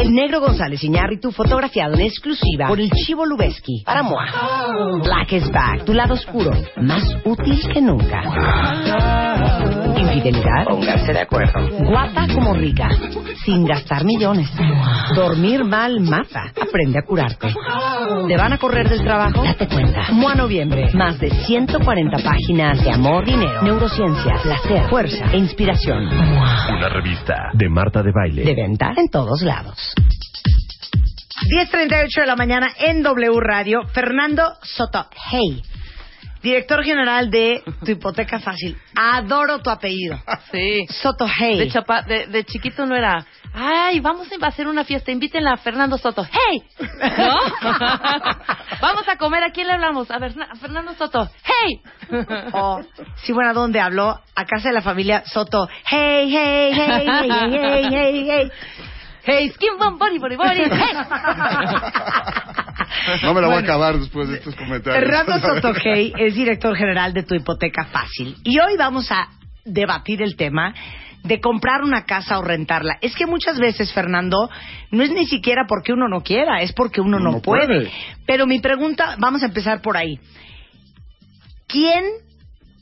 El negro González Iñárritu fotografiado en exclusiva por el Chivo Lubeski para Moa. Black is back, tu lado oscuro, más útil que nunca. Infidelidad. Pónganse de acuerdo. Guapa como rica, sin gastar millones. Dormir mal mata. Aprende a curarte. ¿Te van a correr del trabajo? Date cuenta. Mua Noviembre. Más de 140 páginas de amor, dinero, neurociencia, placer, fuerza e inspiración. Una revista de Marta de Baile. De venta en todos lados. 10.38 de la mañana en W Radio. Fernando Soto. Hey. Director general de Tu Hipoteca Fácil. Adoro tu apellido. Sí. Soto Hey. De, chapa, de, de chiquito no era, ay, vamos a hacer una fiesta, invítenla a Fernando Soto. ¡Hey! ¿No? vamos a comer, ¿a quién le hablamos? A, ver, a Fernando Soto. ¡Hey! O, sí, bueno, ¿a dónde habló? A casa de la familia Soto. Hey, hey, hey, hey, hey, hey, hey, hey. ¡Hey, skin bum, body, body, body! ¡Hey! No me la voy a acabar después de estos comentarios. Fernando Sotogey es director general de Tu Hipoteca Fácil. Y hoy vamos a debatir el tema de comprar una casa o rentarla. Es que muchas veces, Fernando, no es ni siquiera porque uno no quiera, es porque uno no, No puede. puede. Pero mi pregunta, vamos a empezar por ahí. ¿Quién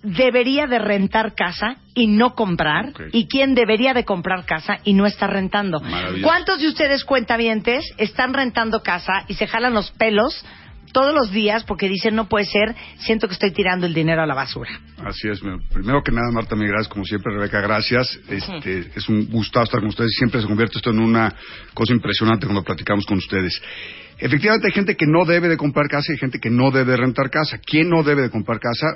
debería de rentar casa y no comprar? ¿Y quién debería de comprar casa y no estar rentando? ¿Cuántos de ustedes cuentavientes están rentando casa y se jalan los pelos todos los días porque dicen no puede ser, siento que estoy tirando el dinero a la basura? Así es. me- Primero que nada, Marta, mi gracias. Como siempre, Rebeca, gracias. Este, Es un gusto estar con ustedes. Siempre se convierte esto en una cosa impresionante cuando platicamos con ustedes. Efectivamente, hay gente que no debe de comprar casa y hay gente que no debe de rentar casa. ¿Quién no debe de comprar casa?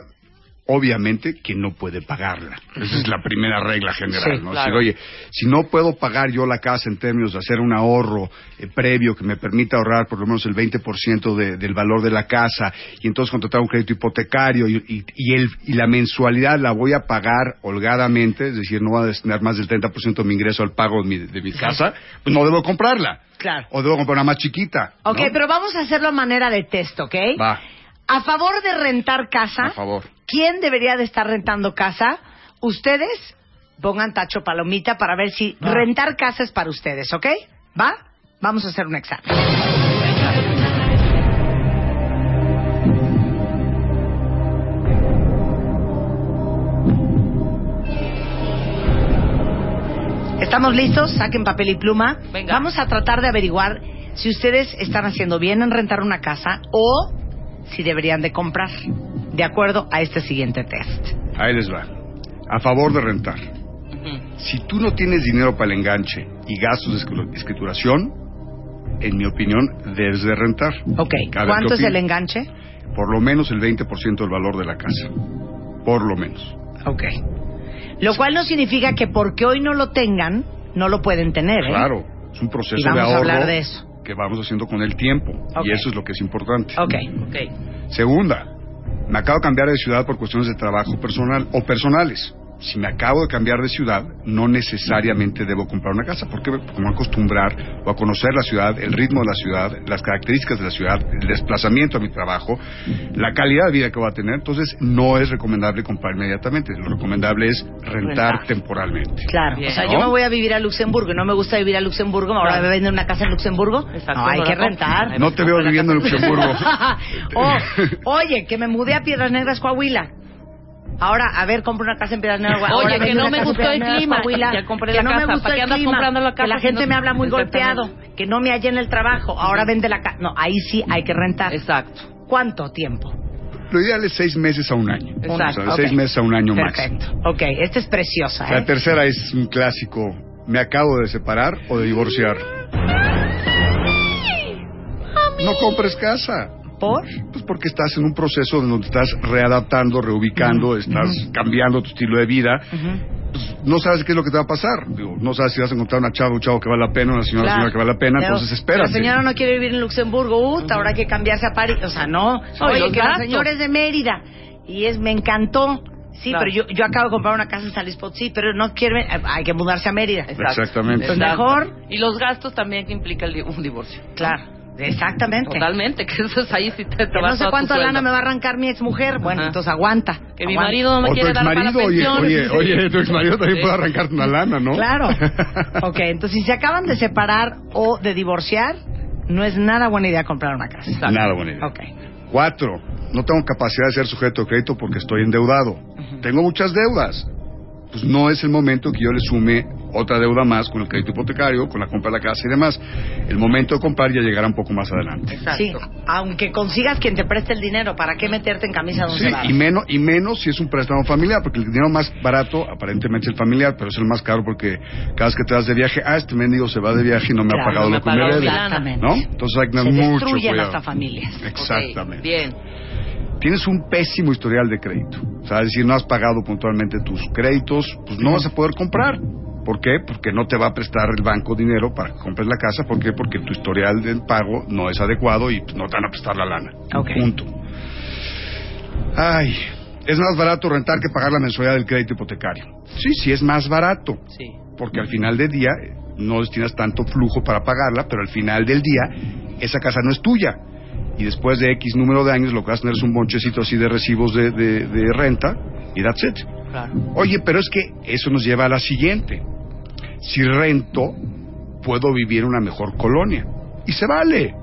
Obviamente, quien no puede pagarla. Esa es la primera regla general. Sí, ¿no? claro. Decir, oye, si no puedo pagar yo la casa en términos de hacer un ahorro eh, previo que me permita ahorrar por lo menos el 20% de, del valor de la casa y entonces contratar un crédito hipotecario y, y- y el, y la mensualidad la voy a pagar holgadamente, es decir, no voy a destinar más del 30% de mi ingreso al pago de mi, de mi casa, pues no debo comprarla. Claro. O debo comprar una más chiquita. Ok, ¿no? pero vamos a hacerlo a manera de test, ¿ok? Va, A favor de rentar casa, a favor. ¿quién debería de estar rentando casa? Ustedes pongan tacho palomita para ver si rentar casa es para ustedes, ¿ok? ¿Va? Vamos a hacer un examen. ¿Estamos listos? Saquen papel y pluma. Venga. Vamos a tratar de averiguar si ustedes están haciendo bien en rentar una casa o si deberían de comprar, de acuerdo a este siguiente test. Ahí les va. A favor de rentar. Si tú no tienes dinero para el enganche y gastos de escrituración, en mi opinión, debes de rentar. Ok, A ¿cuánto ¿qué es el enganche? Por lo menos el 20% del valor de la casa. Por lo menos. Ok. Lo cual no significa que porque hoy no lo tengan, no lo pueden tener, ¿eh? Claro, es un proceso Y vamos de a ahorro hablar de eso. Que vamos haciendo con el tiempo. Y eso es lo que es importante. Ok. Ok. Segunda, me acabo de cambiar de ciudad por cuestiones de trabajo personal o personales. Si me acabo de cambiar de ciudad, no necesariamente debo comprar una casa, porque como a acostumbrar o a conocer la ciudad, el ritmo de la ciudad, las características de la ciudad, el desplazamiento a mi trabajo, la calidad de vida que voy a tener, entonces no es recomendable comprar inmediatamente. Lo recomendable es rentar, Rentar. temporalmente. Claro, Bien. o sea, ¿No? yo me voy a vivir a Luxemburgo y no me gusta vivir a Luxemburgo, ahora me venden una casa en Luxemburgo. Exacto, no, hay no que rentar. No te veo viviendo en Luxemburgo. Oh, oye, que me mudé a Piedras Negras, Coahuila. Ahora, a ver, compro una casa en Piedras Negras. Oye, Ahora que no me gustó el clima. Ya compré que la no casa. me gustó ¿Para qué el andas clima? comprando la Que casa la si gente no- me habla muy golpeado. Que no me hallé en el trabajo. Ahora vende la casa. No, ahí sí hay que rentar. Exacto. ¿Cuánto tiempo? Lo ideal es seis meses a un año. Exacto. O sea, Ok. Seis meses a un año máximo. Perfecto. Ok, esta es preciosa, ¿eh? La tercera es un clásico. ¿Me acabo de separar o de divorciar? No compres casa. ¿Por? Pues porque estás en un proceso donde estás readaptando, reubicando, estás cambiando tu estilo de vida. Pues, no sabes qué es lo que te va a pasar. Digo, no sabes si vas a encontrar una chava, un chavo que vale la pena, una señora, Claro. señora que vale la pena. Pero entonces espérate. La señora no quiere vivir en Luxemburgo, uh, ahora hay que cambiarse a París. O sea, no. y Oye, que la señora es de Mérida. Y es, me encantó. Sí, Claro. pero yo, yo acabo de comprar una casa en San Luis Potosí, pero no quiere, hay que mudarse a Mérida. Exacto. Exactamente. Pues mejor. Y los gastos también que implica el un divorcio. Claro. Exactamente. Totalmente, que eso es ahí si te, te Que vas no sé cuánto lana me va a arrancar mi exmujer. Bueno, Ajá. entonces aguanta. Que mi Aguanta. marido no me O tu quiere dar para la oye, pensión. oye, oye, tu exmarido también Sí. puede arrancarte una lana, ¿no? Claro. ok, entonces si se acaban de separar o de divorciar, no es nada buena idea comprar una casa. Nada buena idea. Ok. Cuatro, no tengo capacidad de ser sujeto de crédito porque estoy endeudado. Tengo muchas deudas. Pues no es el momento que yo le sume otra deuda más con el crédito hipotecario, con la compra de la casa y demás. El momento de comprar ya llegará un poco más adelante. Exacto. Sí, aunque consigas quien te preste el dinero, ¿para qué meterte en camisa de once Sí, varos? y menos, y menos si es un préstamo familiar, porque el dinero más barato aparentemente es el familiar, pero es el más caro porque cada vez que te vas de viaje, ah, este mendigo se va de viaje y no me Claro, ha pagado no me lo que me debe. Exactamente. ¿No? Entonces hay que Se tener mucho cuidado. hasta familias. Exactamente. Bien. Tienes un pésimo historial de crédito. O sea, es decir, no has pagado puntualmente tus créditos, pues no vas a poder comprar. ¿Por qué? Porque no te va a prestar el banco dinero para que compres la casa. ¿Por qué? Porque tu historial del pago no es adecuado y pues, no te van a prestar la lana. Ok. Punto. Ay, es más barato rentar que pagar la mensualidad del crédito hipotecario. Sí, sí es más barato. Sí. Porque al final del día eh, no destinas tanto flujo para pagarla, pero al final del día esa casa no es tuya. Y después de X número de años lo que vas a tener es un bonchecito así de recibos de, de- de renta y that's it. Claro. Oye, pero es que eso nos lleva a la siguiente. Si rento, puedo vivir en una mejor colonia. Y se vale.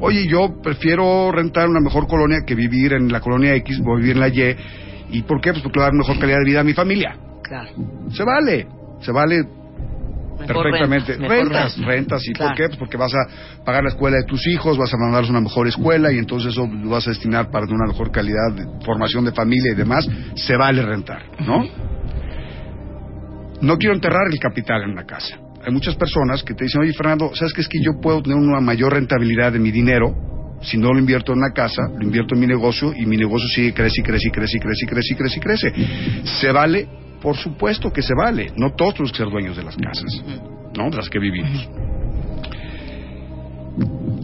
Oye, yo prefiero rentar una mejor colonia que vivir en la colonia X, voy a vivir en la Y. ¿Y por qué? Pues porque le va a dar mejor calidad de vida a mi familia. Claro. Se vale. Se vale Mejor perfectamente. rentas, rentas. ¿Y Claro. por qué? Pues porque vas a pagar la escuela de tus hijos, vas a mandarlos a una mejor escuela y entonces eso lo vas a destinar para una mejor calidad de formación de familia y demás. Se vale rentar, ¿no? No quiero enterrar el capital en una casa. Hay muchas personas que te dicen, oye Fernando, ¿sabes qué es que yo puedo tener una mayor rentabilidad de mi dinero si no lo invierto en una casa, lo invierto en mi negocio y mi negocio sigue crece y crece y crece y crece y crece y crece y crece. ¿Se vale? Por supuesto que se vale. No todos tenemos que ser dueños de las casas, ¿no? De las que vivimos.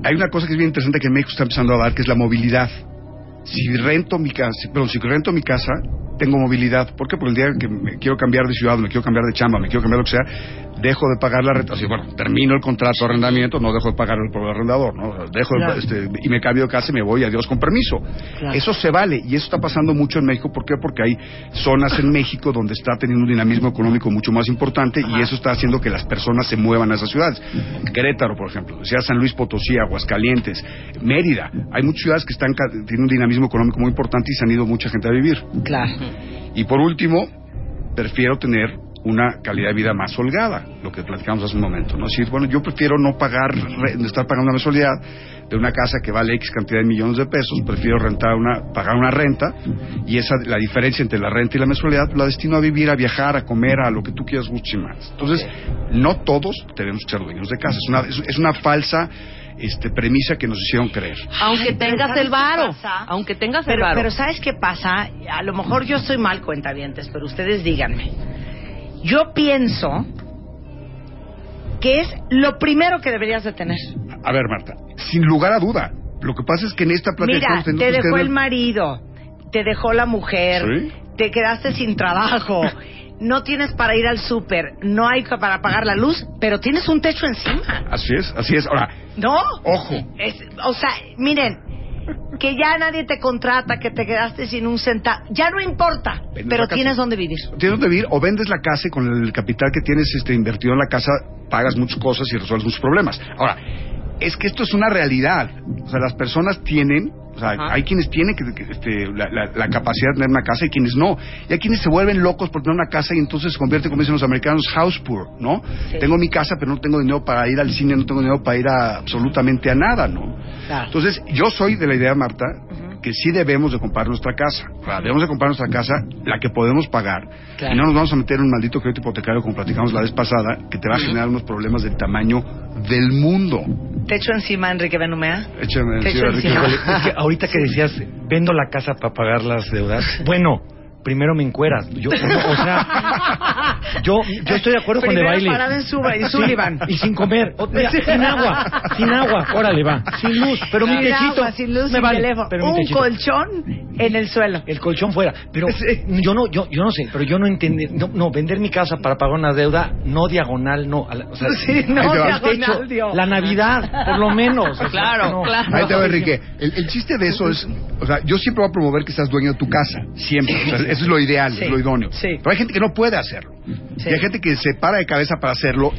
Hay una cosa que es bien interesante que México está empezando a dar, que es la movilidad. Si rento mi casa, perdón, si rento mi casa, tengo movilidad. ¿Por qué? Porque el día que me quiero cambiar de ciudad, me quiero cambiar de chamba, me quiero cambiar lo que sea, dejo de pagar la renta. Sea, bueno, termino el contrato de arrendamiento, no dejo de pagar el el arrendador, ¿no? O sea, dejo de- este, y me cambio de casa y me voy, adiós con permiso. Claro. Eso se vale y eso está pasando mucho en México. ¿Por qué? Porque hay zonas en México donde está teniendo un dinamismo económico mucho más importante y eso está haciendo que las personas se muevan a esas ciudades. Querétaro, por ejemplo, sea San Luis Potosí, Aguascalientes, Mérida. Hay muchas ciudades que están tienen un dinamismo económico muy importante y se han ido mucha gente a vivir. Claro. Y por último, prefiero tener una calidad de vida más holgada, lo que platicamos hace un momento, ¿no? Es decir, bueno, yo prefiero no pagar, no estar pagando una mensualidad de una casa que vale X cantidad de millones de pesos, prefiero rentar una, pagar una renta y esa, la diferencia entre la renta y la mensualidad la destino a vivir, a viajar, a comer, a lo que tú quieras, guste y más. Entonces, no todos tenemos que ser dueños de casa, es una, es, es una falsa este, premisa que nos hicieron creer. Aunque tengas ¿sabes el varo. Aunque tengas el Pero, varo. pero ¿sabes qué pasa? A lo mejor yo estoy mal cuentavientes, pero ustedes díganme. Yo pienso que es lo primero que deberías de tener. A ver, Marta, sin lugar a duda, lo que pasa es que en esta plática Mira, te dejó el marido, te dejó la mujer, Sí. te quedaste sin trabajo, no tienes para ir al súper, no hay para pagar la luz, pero tienes un techo encima. Así es, así es. Ahora, ¿No? ojo, Es- o sea, miren, que ya nadie te contrata, que te quedaste sin un centavo, ya no importa, Vendes pero tienes donde vivir. tienes donde vivir o vendes la casa y con el capital que tienes este, invertido en la casa pagas muchas cosas y resuelves muchos problemas. Ahora, es que esto es una realidad. O sea, las personas tienen, o sea, Ajá. hay quienes tienen que, que, este, la, la- la capacidad de tener una casa y quienes no. Y hay quienes se vuelven locos por tener una casa y entonces se convierten, como dicen los americanos, house poor, ¿no? Sí. Tengo mi casa, pero no tengo dinero para ir al cine, no tengo dinero para ir a absolutamente a nada, ¿no? Claro. Entonces, yo soy de la idea, Marta, que sí debemos de comprar nuestra casa. O sea, debemos de comprar nuestra casa, la que podemos pagar. Claro. Y no nos vamos a meter en un maldito crédito hipotecario, como platicamos la vez pasada, que te va a generar unos problemas del tamaño del mundo. Techo encima, Enrique Benumea. Échame Te echo Enrique. encima. Híjole, es que ahorita que decías, vendo la casa para pagar las deudas. Bueno, primero me encueras. Yo, o sea, yo, yo estoy de acuerdo con de baile. parada en Suba- en Sí, Sullivan. y sin comer. O- mira, sin agua, sin agua. Órale, va. Sin luz, pero mi sin techito. agua, sin luz, me sin vale, teléfono. pero mi Un techito. colchón en el suelo. El colchón fuera. Pero yo no, yo, yo no sé, pero yo no entendí. No, no, vender mi casa para pagar una deuda, no diagonal, no. a la- O sea, Sí, no, Ahí te va. diagonal, Dios. la Navidad, por lo menos. O sea, Claro, no. claro. Ahí te va, Enrique. El, el chiste de eso es, o sea, yo siempre voy a promover que seas dueño de tu casa, siempre. O sea, eso es lo ideal, Sí. es lo idóneo. Sí. Pero hay gente que no puede hacerlo. Sí. Y hay gente que se para de cabeza para hacerlo,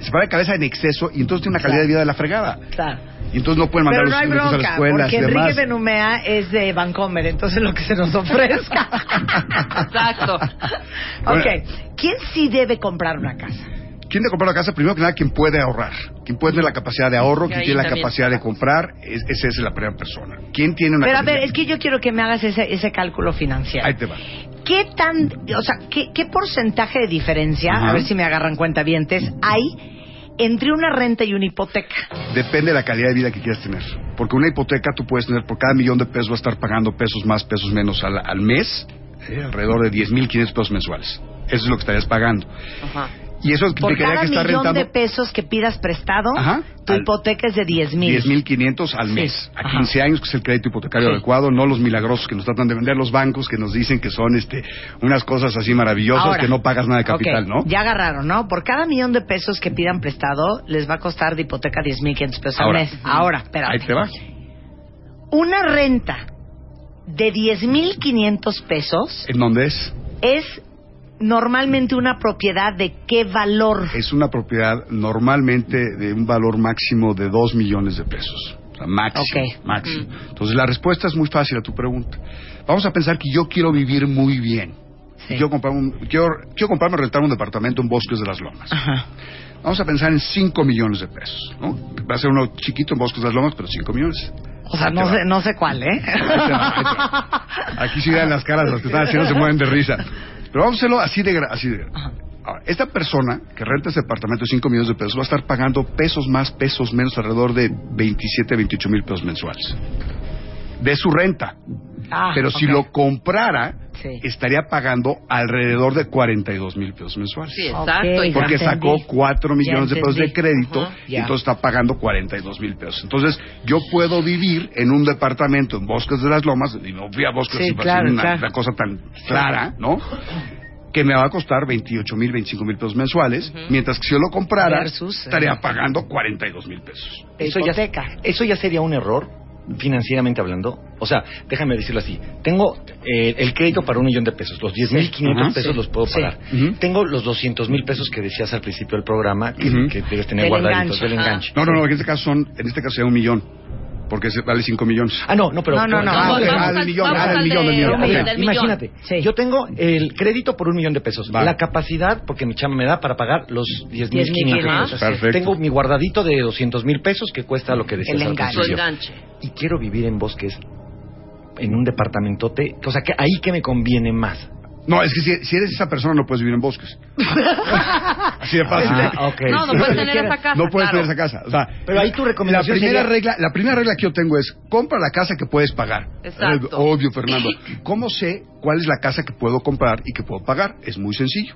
se para de cabeza en exceso y entonces tiene una calidad de vida de la fregada. Claro. Y entonces no pueden mandar Pero los no hay hijos a la bronca, escuela porque Enrique demás. de Numea es de Vancomer, entonces lo que se nos ofrezca. Exacto. ok, ¿quién sí debe comprar una casa? ¿Quién de comprar la casa? Primero que nada, quien puede ahorrar. Quien puede tener la capacidad de ahorro, quien tiene la capacidad de comprar, es- esa es la primera persona. ¿Quién tiene una Pero a ver, es que yo quiero que me hagas ese, ese cálculo financiero. Ahí te va. ¿Qué tan, o sea, qué, qué porcentaje de diferencia, a ver si me agarran cuenta hay entre una renta y una hipoteca? Depende de la calidad de vida que quieras tener. Porque una hipoteca tú puedes tener por cada millón de pesos, va a estar pagando pesos más, pesos menos al, al mes, eh, alrededor de 10.500 pesos mensuales. Eso es lo que estarías pagando. Ajá. Y eso Por implicaría cada que millón rentando de pesos que pidas prestado, Ajá. tu Al- hipoteca es de 10 mil. 10.500 al Sí. mes. A Ajá. 15 años, que es el crédito hipotecario Sí. adecuado, no los milagrosos que nos tratan de vender los bancos, que nos dicen que son este unas cosas así maravillosas, Ahora, que no pagas nada de capital, ok, ¿no? Ya agarraron, ¿no? Por cada millón de pesos que pidan prestado, les va a costar de hipoteca 10.500 pesos Ahora. al mes. Ahora, espérate. Ahí te va. Una renta de 10.500 pesos ¿En dónde es? es normalmente una propiedad de qué valor. Es una propiedad normalmente de un valor máximo de 2 millones de pesos. O sea, máximo. Máximo. Entonces, la respuesta es muy fácil a tu pregunta. Vamos a pensar que yo quiero vivir muy bien. Sí. Quiero, comprar un, quiero, quiero comprarme rentar un departamento en Bosques de las Lomas. Ajá. Vamos a pensar en 5 millones de pesos. ¿no? Va a ser uno chiquito en Bosques de las Lomas, pero 5 millones. O sea, Ahí no sé, no sé cuál, ¿eh? Ahí te va, ahí te va. Aquí sí dan las caras, los que están haciendo se mueven de risa. Pero vamos a hacerlo así de... Así de Ahora, esta persona que renta ese departamento de 5 millones de pesos va a estar pagando pesos más, pesos menos, alrededor de 27, 28 mil pesos mensuales. De su renta. Ah, Pero si lo comprara, Sí. estaría pagando alrededor de 42 mil pesos mensuales. Sí, exacto. Porque sacó entendí. 4 millones de pesos de crédito y entonces está pagando 42 mil pesos. Entonces, yo puedo vivir en un departamento en Bosques de las Lomas, y no fui a Bosques Sí, sin claro, una, claro. una cosa tan clara, ¿no? Que me va a costar 28 mil, 25 mil pesos mensuales, mientras que si yo lo comprara, Versus, estaría pagando 42 mil pesos. Eso ya, eso ya sería un error financieramente hablando. O sea, déjame decirlo así. Tengo eh, el crédito para un millón de pesos. Los 10.500 Ajá. pesos Sí. los puedo Sí. pagar. Tengo los 200 mil pesos que decías al principio del programa que, Ujú. que debes tener guardaditos del enganche. No, no, no, en este caso son, en este caso sería un millón, porque se vale 5 millones. Ah, no, no, pero... No, no, no. Al- millón, ah, al millón, imagínate, yo tengo el crédito por un millón de pesos, Va. la capacidad, porque mi chama me da para pagar los 10.500 10,500. pesos. Perfecto. Tengo mi guardadito de 200 mil pesos que cuesta lo que decías El enganche. Y quiero vivir en bosques, en un departamentote, o sea, que ahí que me conviene más. No, es que si, si eres esa persona no puedes vivir en bosques. Así de fácil. ¿eh? Ah, ok. No, no puedes tener esa casa. No puedes claro. tener esa casa. O sea, Pero ahí tu recomendación la primera sería- regla, la primera regla que yo tengo es compra la casa que puedes pagar. Exacto. Eh, obvio, Fernando. ¿Cómo sé cuál es la casa que puedo comprar y que puedo pagar? Es muy sencillo.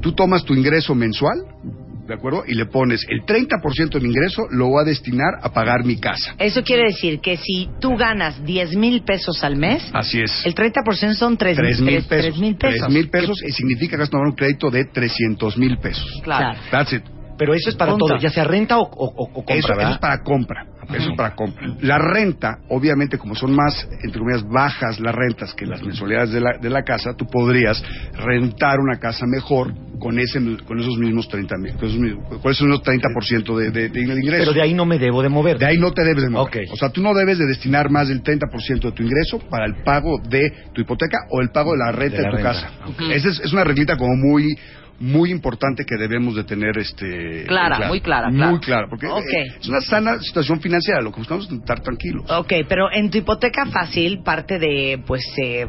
Tú tomas tu ingreso mensual, ¿de acuerdo? Y le pones el 30% de mi ingreso lo voy a destinar a pagar mi casa. Eso quiere decir que si tú ganas 10 mil pesos al mes, Así es. el 30% son 3 Tres mil pesos. mil pesos. Tres mil pesos y significa que vas a tomar un crédito de 300 mil pesos. Claro. That's it. Pero eso es para todo, ya sea renta o, o- o compra, Eso, eso es para compra. Eso es para compra. La renta, obviamente, como son más, entre comillas, bajas las rentas que las mensualidades de la, de la casa, tú podrías rentar una casa mejor con ese con esos mismos 30 mil, con esos mismos, con esos mismos 30% de, de, de ingreso. Pero de ahí no me debo de mover. De ahí no te debes de mover. Ok. O sea, tú no debes de destinar más del 30% de tu ingreso para el pago de tu hipoteca o el pago de la renta de, la tu renta. casa. Ok. Esa es, es una reglita como muy muy importante que debemos de tener este Clara, muy clara, muy clara. clara porque es una sana situación financiera lo que buscamos es estar tranquilos Ok, pero en tu hipoteca fácil, parte de pues eh,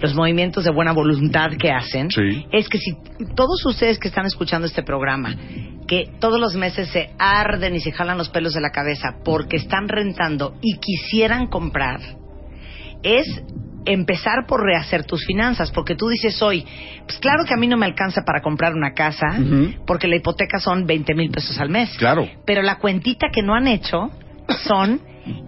los movimientos de buena voluntad que hacen, Sí. es que si todos ustedes que están escuchando este programa, que todos los meses se arden y se jalan los pelos de la cabeza porque están rentando y quisieran comprar, es empezar por rehacer tus finanzas, porque tú dices hoy, pues claro que a mí no me alcanza para comprar una casa, porque la hipoteca son 20 mil pesos al mes. Claro. Pero la cuentita que no han hecho son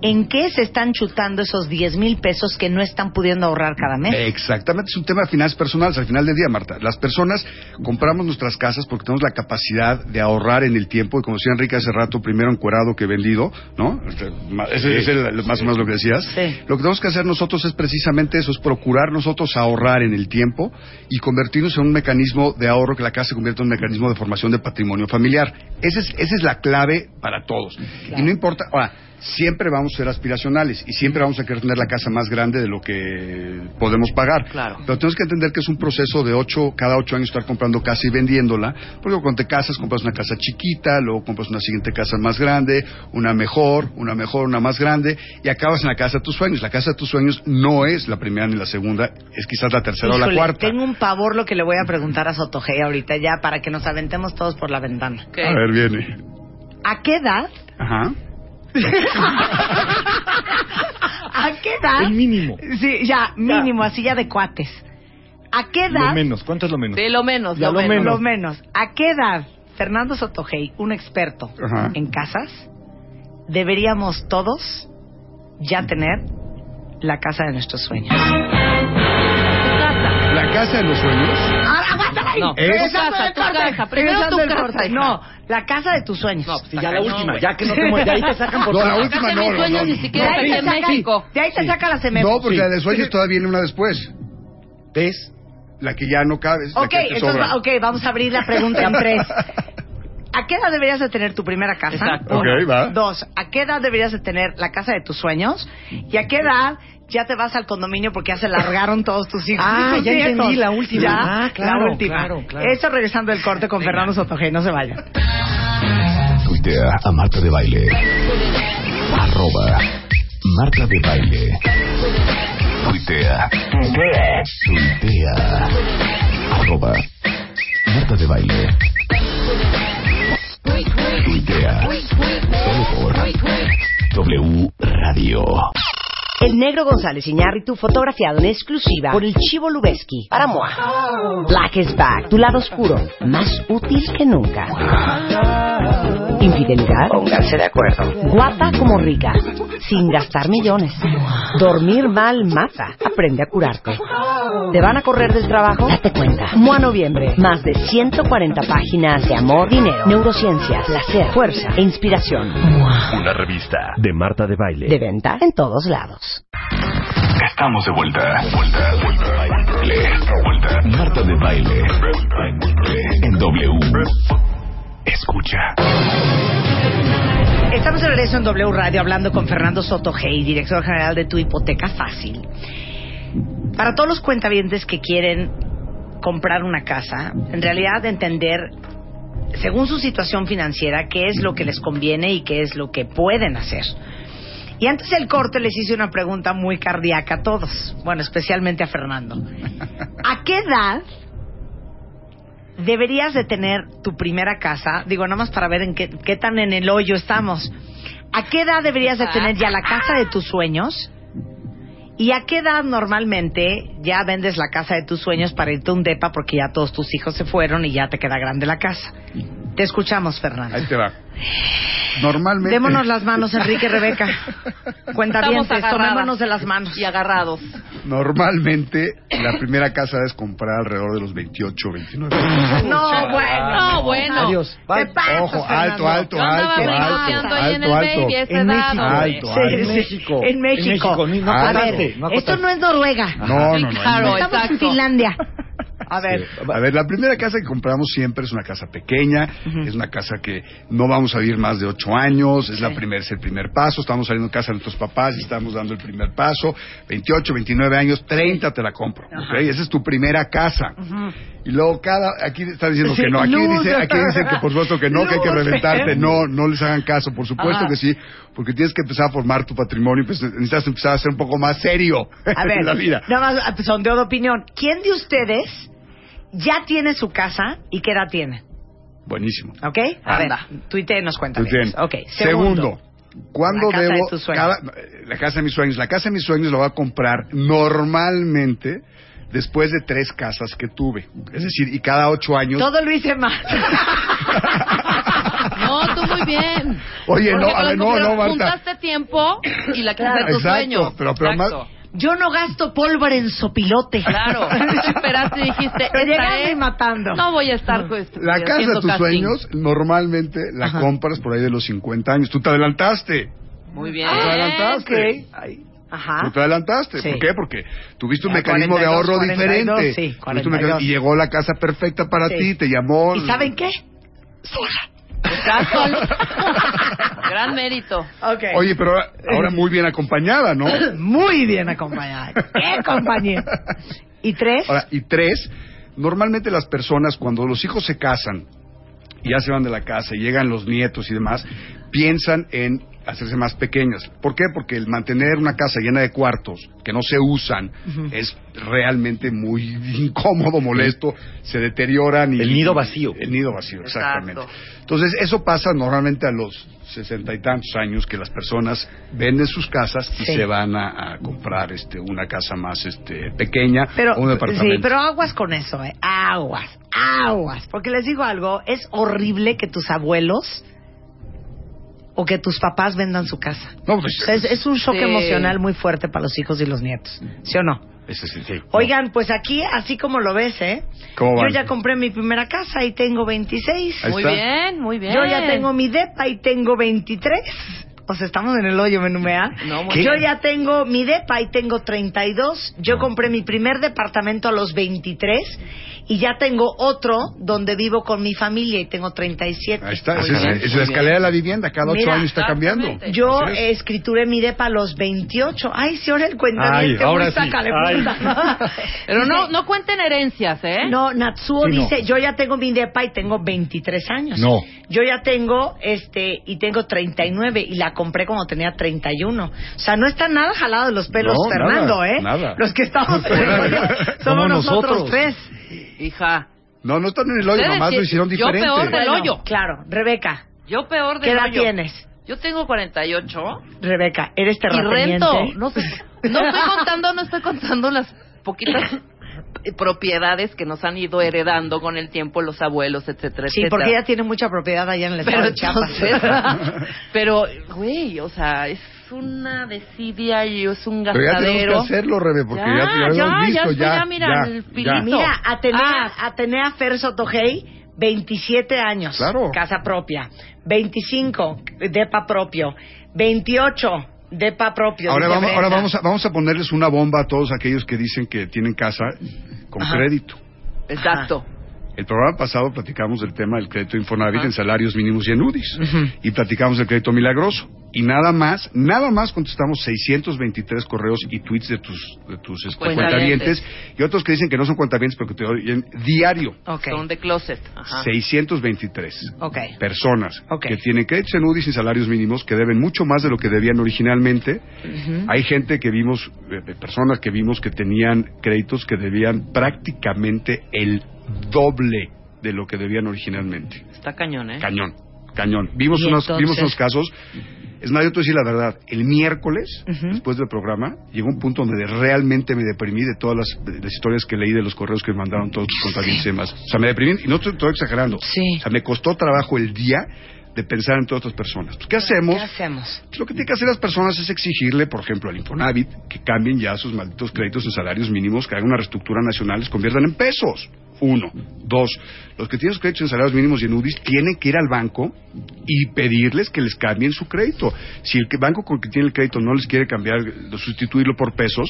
en qué se están chutando esos 10 mil pesos que no están pudiendo ahorrar cada mes. Exactamente, es un tema de finanzas personales al final del día, Marta. Las personas compramos nuestras casas porque tenemos la capacidad de ahorrar en el tiempo y como decía Enrique hace rato, primero encuerado que vendido, ¿no? Este, Ese es el- más o menos lo que decías. Sí. Lo que tenemos que hacer nosotros es precisamente eso, es procurar nosotros ahorrar en el tiempo y convertirnos en un mecanismo de ahorro que la casa se convierta en un mecanismo de formación de patrimonio familiar. Esa es, esa es la clave para todos. Y no importa, ahora, siempre vamos a ser aspiracionales y siempre vamos a querer tener la casa más grande de lo que podemos pagar. Claro. Pero tenemos que entender que es un proceso de ocho, cada ocho años estar comprando casa y vendiéndola, porque cuando te casas compras una casa chiquita, luego compras una siguiente casa más grande, una mejor, una mejor, una más grande, y acabas en la casa de tus sueños. La casa de tus sueños no es la primera ni la segunda, es quizás la tercera o la cuarta. Tengo un pavor lo que le voy a preguntar a Sotogey ahorita ya para que nos aventemos todos por la ventana. A ver, viene. ¿A qué edad? Ajá. ¿A qué edad? El mínimo. Sí, ya, mínimo, así ya de cuates. ¿A qué edad? Lo menos. ¿Cuánto es lo menos? De lo menos, Ya lo, lo menos. menos. Lo menos. ¿A qué edad, Fernando Sotogey, un experto Ajá. en casas, deberíamos todos ya tener la casa de nuestros sueños? La casa de los sueños. Ah. No, Es- tu casa, tu casa. Primero tu casa. No, la casa de tus sueños. No, pues, Sí, ya la última, güey. ya que no te mueres, de ahí te sacan por No, la última de no, no, no. ni de siquiera ahí aquí te saca, México. de ahí te Sí. saca la CEMEFO. No, porque Sí. la de sueños todavía viene una después. ¿Ves? La que ya no cabe. la Ok, que te entonces, sobra. ok, vamos a abrir la pregunta en tres. ¿A qué edad deberías de tener tu primera casa? Exacto. Ok, va. Dos, ¿a qué edad deberías de tener la casa de tus sueños? ¿Y a qué edad ya te vas al condominio porque ya se largaron todos tus hijos? Ah, ya entendí, nietos? la última. ¿Ya? Ah, claro, la última. claro, claro. Eso regresando del corte con Fernando Sotogey, no se vayan. Tuitea a Marta de Baile. Arroba Marta de Baile. Tuitea. Tuitea. Arroba Marta de Baile. Tuitea. Solo por W Radio. El negro González Iñárritu fotografiado en exclusiva por el Chivo Lubeski para Moa. Black is back, tu lado oscuro, más útil que nunca. Infidelidad, pónganse de acuerdo. Guapa como rica, sin gastar millones. Dormir mal mata, aprende a curarte. ¿Te van a correr del trabajo? Date cuenta. Moa Noviembre, más de 140 páginas de amor, dinero, neurociencia, placer, fuerza e inspiración. Moa. Una revista de Marta de Baile. De venta en todos lados. Estamos de vuelta. Vuelta, vuelta. Baile. Vuelta. Marta de Baile. En W. Escucha. Estamos de regreso en W Radio hablando con Fernando Sotogey, director general de Tu Hipoteca Fácil. Para todos los cuentavientes que quieren comprar una casa, en realidad entender, según su situación financiera, qué es lo que les conviene y qué es lo que pueden hacer. Y antes del corte les hice una pregunta muy cardíaca a todos, bueno, especialmente a Fernando. ¿A qué edad deberías de tener tu primera casa? Digo, nada más para ver en qué, qué tan en el hoyo estamos. ¿A qué edad deberías de tener ya la casa de tus sueños? ¿Y a qué edad normalmente ya vendes la casa de tus sueños para irte un depa porque ya todos tus hijos se fueron y ya te queda grande la casa? Te escuchamos, Fernando. Ahí te va. Normalmente. Démonos las manos, Enrique y Rebeca. Cuenta bien, tomémonos de las manos. Y agarrados. Normalmente, la primera casa es comprar alrededor de los 28 o 29 años. No, bueno. No, bueno. Adiós. ¿Qué Bye. pasa, Ojo, alto, alto, alto, alto, ahí en el alto, alto. baby a esa En México. Alto, Sí, En. México. En México. no A ver, acotaste, no esto no es Noruega. No, no, no. claro, no. Estamos en. Finlandia. A ver. Sí. A ver, la primera casa que compramos siempre es una casa pequeña, es una casa que no vamos a vivir más de ocho años, es la primer, es el primer paso, estamos saliendo de casa de nuestros papás y estamos dando el primer paso, 28, 29 años, 30 te la compro, ¿ok? Esa es tu primera casa. Y luego cada, aquí está diciendo que no, aquí Luz. dice, aquí dicen que por supuesto que no, que hay que reventarte, no, no les hagan caso, por supuesto Ajá. que sí, porque tienes que empezar a formar tu patrimonio, pues necesitas empezar a ser un poco más serio A ver, en la vida. nada más sondeo de opinión. ¿Quién de ustedes ya tiene su casa y qué edad tiene? Buenísimo. ¿Ok? A Anda. ver, tuite nos cuenta. Ok, Segundo, ¿Cuándo La casa de debo tus sueños. cada- la casa de mis sueños? La casa de mis sueños la voy a comprar normalmente después de tres casas que tuve. Es decir, y cada ocho años. Todo lo hice mal. No, tú muy bien. Oye, no, Porque a ver, no, no, Marta. Juntaste tiempo y la casa de tus Exacto, sueños. pero- pero Exacto. más- Yo no gasto pólvora en sopilote. Claro. Tú esperaste y dijiste, esta Llegando y es... matando. No voy a estar con esto, La casa de tus casting. sueños normalmente la Ajá. compras por ahí de los 50 años. Tú te adelantaste. Muy bien. Tú te adelantaste. Ay, Ajá. Tú te adelantaste. Sí. ¿Por qué? Porque tuviste un Ya, mecanismo de 42, ahorro 42, diferente. sí, Tuviste un 42. mecanismo- y llegó la casa perfecta para Sí. ti, te llamó. ¿Y saben qué? Exacto. Gran mérito. Ok. Oye, pero ahora, ahora muy bien acompañada, ¿no? Muy bien acompañada. ¿Qué compañía? ¿Y tres? Ahora, y tres, normalmente las personas cuando los hijos se casan y ya se van de la casa y llegan los nietos y demás, piensan en hacerse más pequeñas. ¿Por qué? Porque el mantener una casa llena de cuartos que no se usan es realmente muy incómodo, molesto, se deterioran y El nido vacío. El nido vacío, exactamente. Exacto. Entonces, eso pasa normalmente a los sesenta y tantos años que las personas venden sus casas y Sí. se van a, a comprar este una casa más este pequeña Pero, o un departamento. sí, pero aguas con eso, ¿eh? Aguas, aguas. Porque les digo algo, es horrible que tus abuelos o que tus papás vendan su casa. No, pues, es, es un shock Sí. emocional muy fuerte para los hijos y los nietos. ¿Sí o no? Ese sí, sí. Oigan, pues aquí, así como lo ves, ¿eh? ¿Cómo Yo van? ya compré mi primera casa y tengo 26. Ahí Muy está. bien, muy bien. Yo ya tengo mi depa y tengo 23. O sea, estamos en el hoyo, menumea. No, muy Yo bien. ya tengo mi depa y tengo 32. Yo compré mi primer departamento a los 23 y ya tengo otro donde vivo con mi familia y tengo 37. Ahí está, es, bien, es la escalera de la vivienda, cada ocho años está cambiando. Yo eh, escrituré mi depa a los 28. Ay, si ahora el cuentaviente Ay, ahora sí. sácale Ay. punta. Pero no, no cuenten herencias, ¿eh? No, Natsuo Sí, no. dice, yo ya tengo mi depa y tengo 23 años. No. Yo ya tengo, este, y tengo 39 y la compré cuando tenía 31. O sea, no está nada jalado de los pelos, No, Fernando, nada, ¿eh? nada. Los que estamos somos, Somos nosotros nosotros. tres. Hija, No, no están en el hoyo, nomás sí. lo hicieron Yo diferente. peor de- Del Bueno, hoyo. Claro, Rebeca, yo peor de ¿qué edad hoyo. tienes? Yo tengo 48 Rebeca, ¿eres y terrateniente? rento. No, sé, no estoy contando, no estoy contando las poquitas propiedades que nos han ido heredando con el tiempo los abuelos, etcétera, Sí, etcétera. porque ella tiene mucha propiedad allá en el estado pero de Chiapas. pero güey, o sea, es una desidia y es un Pero ya tenemos gastadero. que hacerlo, Rebe, porque ya, ya, Ya, lo ya, hemos ya visto, estoy, ya, ya, mira, ya, el ya. pilito. Mira, Atenea, Ah. Atenea Fer Sotogey, 27 años, Claro. casa propia. 25, depa propio. 28, depa propio. Ahora, vamos, ahora vamos, a, vamos a ponerles una bomba a todos aquellos que dicen que tienen casa con Ajá. crédito. Exacto. El programa pasado platicamos del tema del crédito Infonavit en salarios mínimos y en UDIs. Y platicamos del crédito milagroso. Y nada más, nada más contestamos 623 correos y tweets de tus, de tus este, Cuentavientes. cuentavientes. Y otros que dicen que no son cuentavientes porque te oyen diario. Ok, Son de closet. Ajá. 623 ok. personas que tienen créditos en UDIs y salarios mínimos que deben mucho más de lo que debían originalmente. Hay gente que vimos, eh, personas que vimos que tenían créditos que debían prácticamente el doble de lo que debían originalmente. Está cañón, ¿eh? Cañón, cañón. Vimos, unos, entonces- vimos unos casos. Es más, yo te voy a decir la verdad. El miércoles, después del programa, llegó un punto donde realmente me deprimí de todas las, de las historias que leí de los correos que me mandaron todos tus contabilistas y demás. O sea, me deprimí, y no estoy, estoy exagerando. Sí. O sea, me costó trabajo el día de pensar en todas estas personas. Pues, ¿Qué hacemos? ¿Qué hacemos? Pues lo que tienen que hacer las personas es exigirle, por ejemplo, al Infonavit que cambien ya sus malditos créditos en salarios mínimos, que hagan una reestructura nacional, les conviertan en pesos. Uno. Dos. Los que tienen sus créditos en salarios mínimos y en UDIs tienen que ir al banco y pedirles que les cambien su crédito. Si el banco con el que tiene el crédito no les quiere cambiar, sustituirlo por pesos,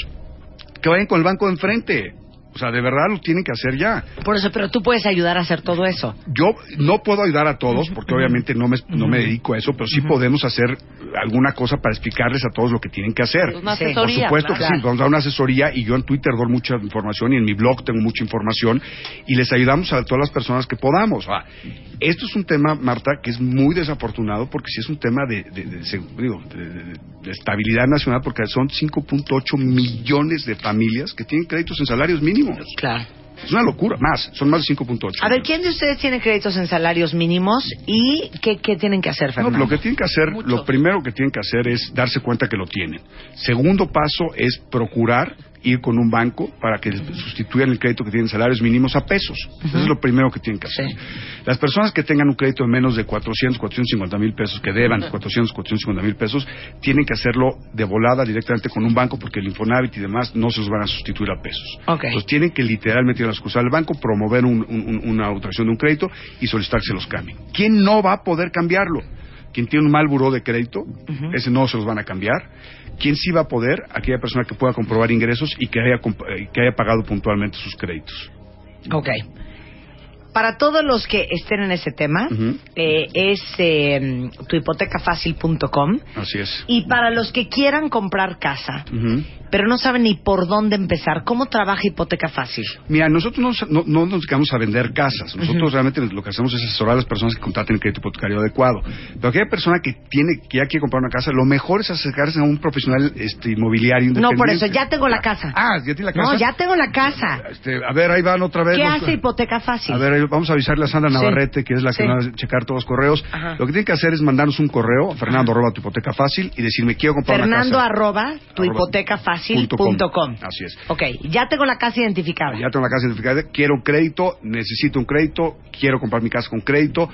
que vayan con el banco de enfrente. O sea, de verdad lo tienen que hacer ya. Por eso, pero tú puedes ayudar a hacer todo eso. Yo no puedo ayudar a todos porque obviamente no me, no me dedico a eso, pero sí podemos hacer alguna cosa para explicarles a todos lo que tienen que hacer. Una Sí. Por asesoría. supuesto que sí, vamos a dar una asesoría y yo en Twitter doy mucha información y en mi blog tengo mucha información y les ayudamos a todas las personas que podamos. Ah, esto es un tema, Marta, que es muy desafortunado porque sí es un tema de, de- de- de estabilidad nacional porque son 5.8 millones de familias que tienen créditos en salarios mínimos. Claro. Es una locura, más, son más de 5.8. A ver, ¿quién de ustedes tiene créditos en salarios mínimos y qué, qué tienen que hacer, No, Fernando? lo que tienen que hacer, lo primero que tienen que hacer es darse cuenta que lo tienen. Segundo paso es procurar ir con un banco para que sustituyan el crédito que tienen salarios mínimos a pesos. Eso es lo primero que tienen que hacer. Sí. Las personas que tengan un crédito de menos de 400, 450 mil pesos, que deban 400, 450 mil pesos, tienen que hacerlo de volada directamente con un banco porque el Infonavit y demás no se los van a sustituir a pesos. Ok. Entonces tienen que literalmente ir a la sucursal del banco, promover un- un- un- una autorización de un crédito y solicitar que se los cambien. ¿Quién no va a poder cambiarlo? Quien tiene un mal buró de crédito, ese no se los van a cambiar. ¿Quién sí va a poder? Aquella persona que pueda comprobar ingresos y que haya, eh, que haya pagado puntualmente sus créditos. Ok. Para todos los que estén en ese tema, Ujú. eh, es eh, tuhipotecafacil.com. Así es. Y para los que quieran comprar casa, pero no saben ni por dónde empezar, ¿cómo trabaja Hipoteca Fácil? Mira, nosotros no, no- no nos dedicamos a vender casas. Nosotros realmente lo que hacemos es asesorar a las personas que contraten el crédito hipotecario adecuado. Pero aquella persona que tiene que ya quiere comprar una casa, lo mejor es acercarse a un profesional este, inmobiliario No, por eso, ya tengo la casa. Ah, ¿ya tiene la casa? No, ya tengo la casa. Este, a ver, ahí van otra vez. ¿Qué los- hace Hipoteca Fácil? A ver, ahí vamos a avisarle a Sandra Sí. Navarrete, que es la que Sí. va a checar todos los correos. Ajá. Lo que tiene que hacer es mandarnos un correo, Fernando arroba tu hipoteca fácil, y decirme quiero comprar Fernando una casa. arroba tuhipotecafacil.com. Así es. Ok, ya tengo la casa identificada. Ya tengo la casa identificada, quiero un crédito, necesito un crédito, quiero comprar mi casa con crédito.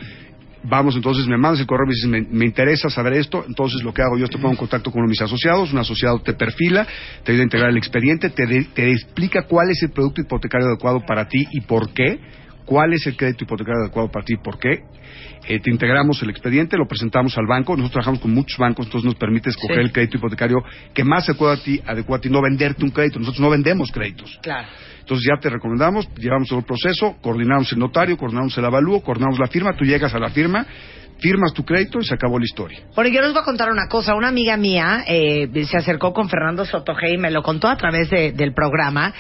Vamos, entonces me mandas el correo, me dices, me, me interesa saber esto. Entonces lo que hago yo es te pongo en contacto con uno de mis asociados. Un asociado te perfila, te ayuda a integrar el expediente, te, de- te explica cuál es el producto hipotecario adecuado para ti y por qué. Cuál es el crédito hipotecario adecuado para ti y por qué. Eh, te integramos el expediente, lo presentamos al banco. Nosotros trabajamos con muchos bancos, entonces nos permite escoger Sí. el crédito hipotecario que más se adecuada a ti, adecuado a ti, no venderte un crédito. Nosotros no vendemos créditos. Claro. Entonces ya te recomendamos, llevamos todo el proceso, coordinamos el notario, coordinamos el avalúo, coordinamos la firma, tú llegas a la firma, firmas tu crédito y se acabó la historia. Bueno, yo les voy a contar una cosa. Una amiga mía eh, se acercó con Fernando Sotoge y me lo contó a través de- del programa.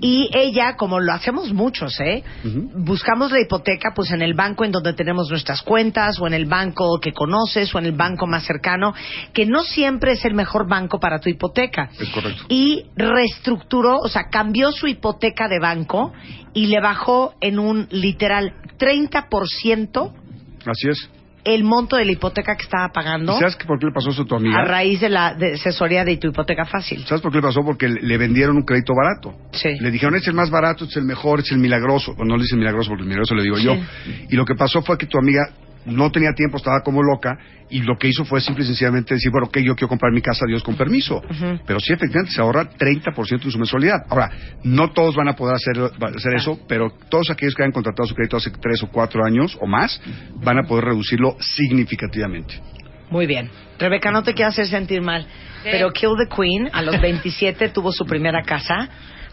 Y ella, como lo hacemos muchos, ¿eh? Buscamos la hipoteca pues en el banco en donde tenemos nuestras cuentas o en el banco que conoces o en el banco más cercano, que no siempre es el mejor banco para tu hipoteca. Es correcto. Y reestructuró, o sea, cambió su hipoteca de banco y le bajó en un literal 30% Así es. El monto de la hipoteca que estaba pagando ¿Y ¿Sabes por qué le pasó eso a tu amiga? a raíz de la de asesoría de tu hipoteca fácil. ¿Sabes por qué le pasó? Porque le vendieron un crédito barato. Sí. Le dijeron, este es el más barato, este es el mejor, este es el milagroso. Bueno, no le dicen milagroso porque el milagroso le digo yo. Y lo que pasó fue que tu amiga no tenía tiempo, estaba como loca, y lo que hizo fue simple y sencillamente decir, bueno, ok, yo quiero comprar mi casa, Dios con permiso. Pero sí, efectivamente, se ahorra 30% en su mensualidad. Ahora, no todos van a poder hacer, hacer eso, pero todos aquellos que hayan contratado su crédito hace tres o cuatro años o más, van a poder reducirlo significativamente. Muy bien. Rebeca, no te quiero hacer sentir mal, pero Kill the Queen a los 27 tuvo su primera casa.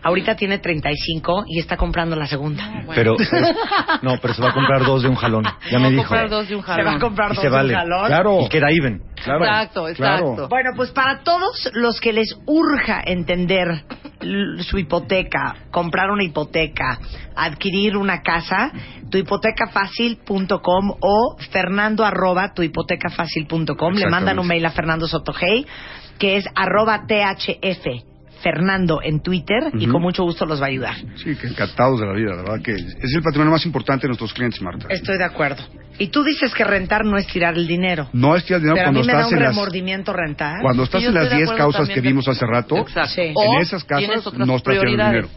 Ahorita tiene 35 y está comprando la segunda. Pero, no, pero se va a comprar dos de un jalón. Ya me a dijo. comprar dos de un Se va a jalón. comprar Y dos se de un vale. jalón. Claro. Y queda even. Claro. Exacto, Claro. exacto. Bueno, pues para todos los que les urja entender su hipoteca, comprar una hipoteca, adquirir una casa, tuhipotecafacil.com o fernando arroba tuhipotecafacil.com. Le mandan un mail a Fernando Sotogey, que es arroba thf Fernando en Twitter y con mucho gusto los va a ayudar. Sí, que encantados de la vida, la verdad que es el patrimonio más importante de nuestros clientes, Marta. Estoy de acuerdo. Y tú dices que rentar no es tirar el dinero. No es tirar dinero Pero a cuando mí me da estás un en las remordimiento rentar. cuando estás en las estoy de 10 acuerdo causas también que vimos hace rato. Exacto. Sí. En esas otras no estás tirando prioridades. dinero.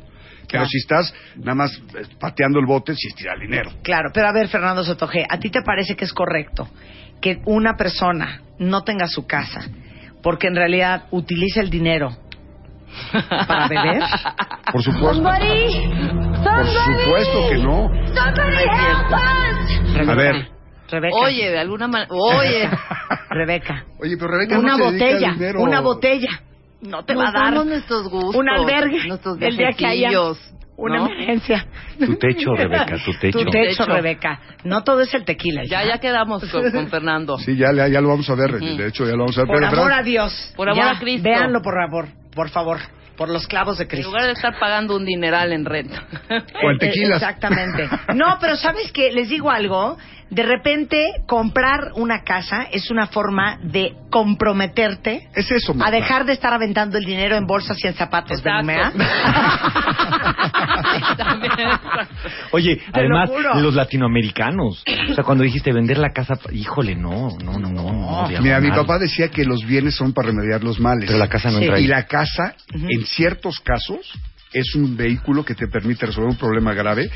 Pero si estás nada más eh, pateando el bote, sí es tirar dinero. Claro, pero a ver, Fernando Sotoge, ¿a ti te parece que es correcto que una persona no tenga su casa porque en realidad utiliza el dinero para beber? Por supuesto. Por supuesto que no. A ver. Rebeca. Oye, de alguna manera. Oye. Rebeca. Oye, pero Rebeca Una no se dedica al botella, dinero. una botella. No te va a Nos dar nuestros gustos. un albergue Nuestros el día que haya una ¿no? emergencia. Tu techo, Rebeca, tu techo. Tu techo. Rebeca. No todo es el tequila. Ya, ya quedamos con, con Fernando. Sí, ya, ya, ya lo vamos a ver. De hecho, ya lo vamos a ver. Por Pero, amor Fran, a Dios. Por amor Ya, a Cristo. Véanlo, por favor. Por favor. por los clavos de En Cristo. lugar de estar pagando un dineral en renta. O en Eh, tequilas. Exactamente. No, pero ¿sabes qué? Les digo algo. De repente, comprar una casa es una forma de comprometerte Es eso, a dejar de estar aventando el dinero en bolsas y en zapatos de Exacto. Exacto. Oye, lo además, juro. los latinoamericanos. O sea, cuando dijiste vender la casa, híjole, no, no, no, no. no Mira, mi papá decía que los bienes son para remediar los males. Pero la casa no Sí. entra ahí. Y la casa, en ciertos casos, es un vehículo que te permite resolver un problema grave.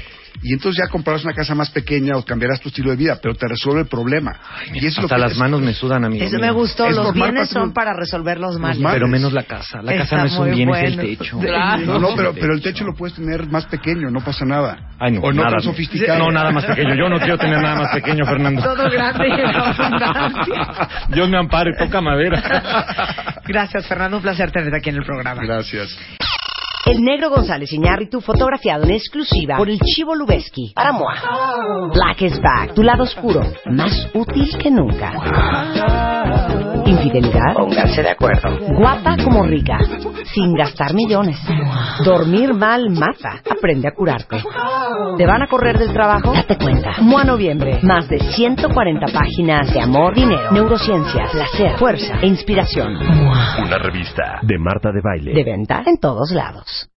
Y entonces ya comprarás una casa más pequeña o cambiarás tu estilo de vida, pero te resuelve el problema. y eso lo Hasta que las es- manos me sudan, amigo. Eso mío. me gustó. Es Los bienes son para resolver los males. males. Pero menos la casa. La casa Está no es un bien, es el techo. Claro. No, no, pero, pero el techo lo puedes tener más pequeño, no pasa nada. Ay, no, o no nada. tan sofisticado. No, nada más pequeño. Yo no quiero tener nada más pequeño, Fernando. Todo grande y en abundancia. Dios me ampare, toca madera. Gracias, Fernando. Un placer tenerte aquí en el programa. Gracias. El negro González Iñárritu fotografiado en exclusiva por el Chivo Lubeski para Moa. Black is back, tu lado oscuro, más útil que nunca. Infidelidad, pónganse de acuerdo. Guapa como rica, sin gastar millones. Dormir mal mata, aprende a curarte. ¿Te van a correr del trabajo? Date cuenta. Moa Noviembre, más de 140 páginas de amor, dinero, neurociencia, placer, fuerza e inspiración. Mua. Una revista de Marta de Baile. De venta en todos lados.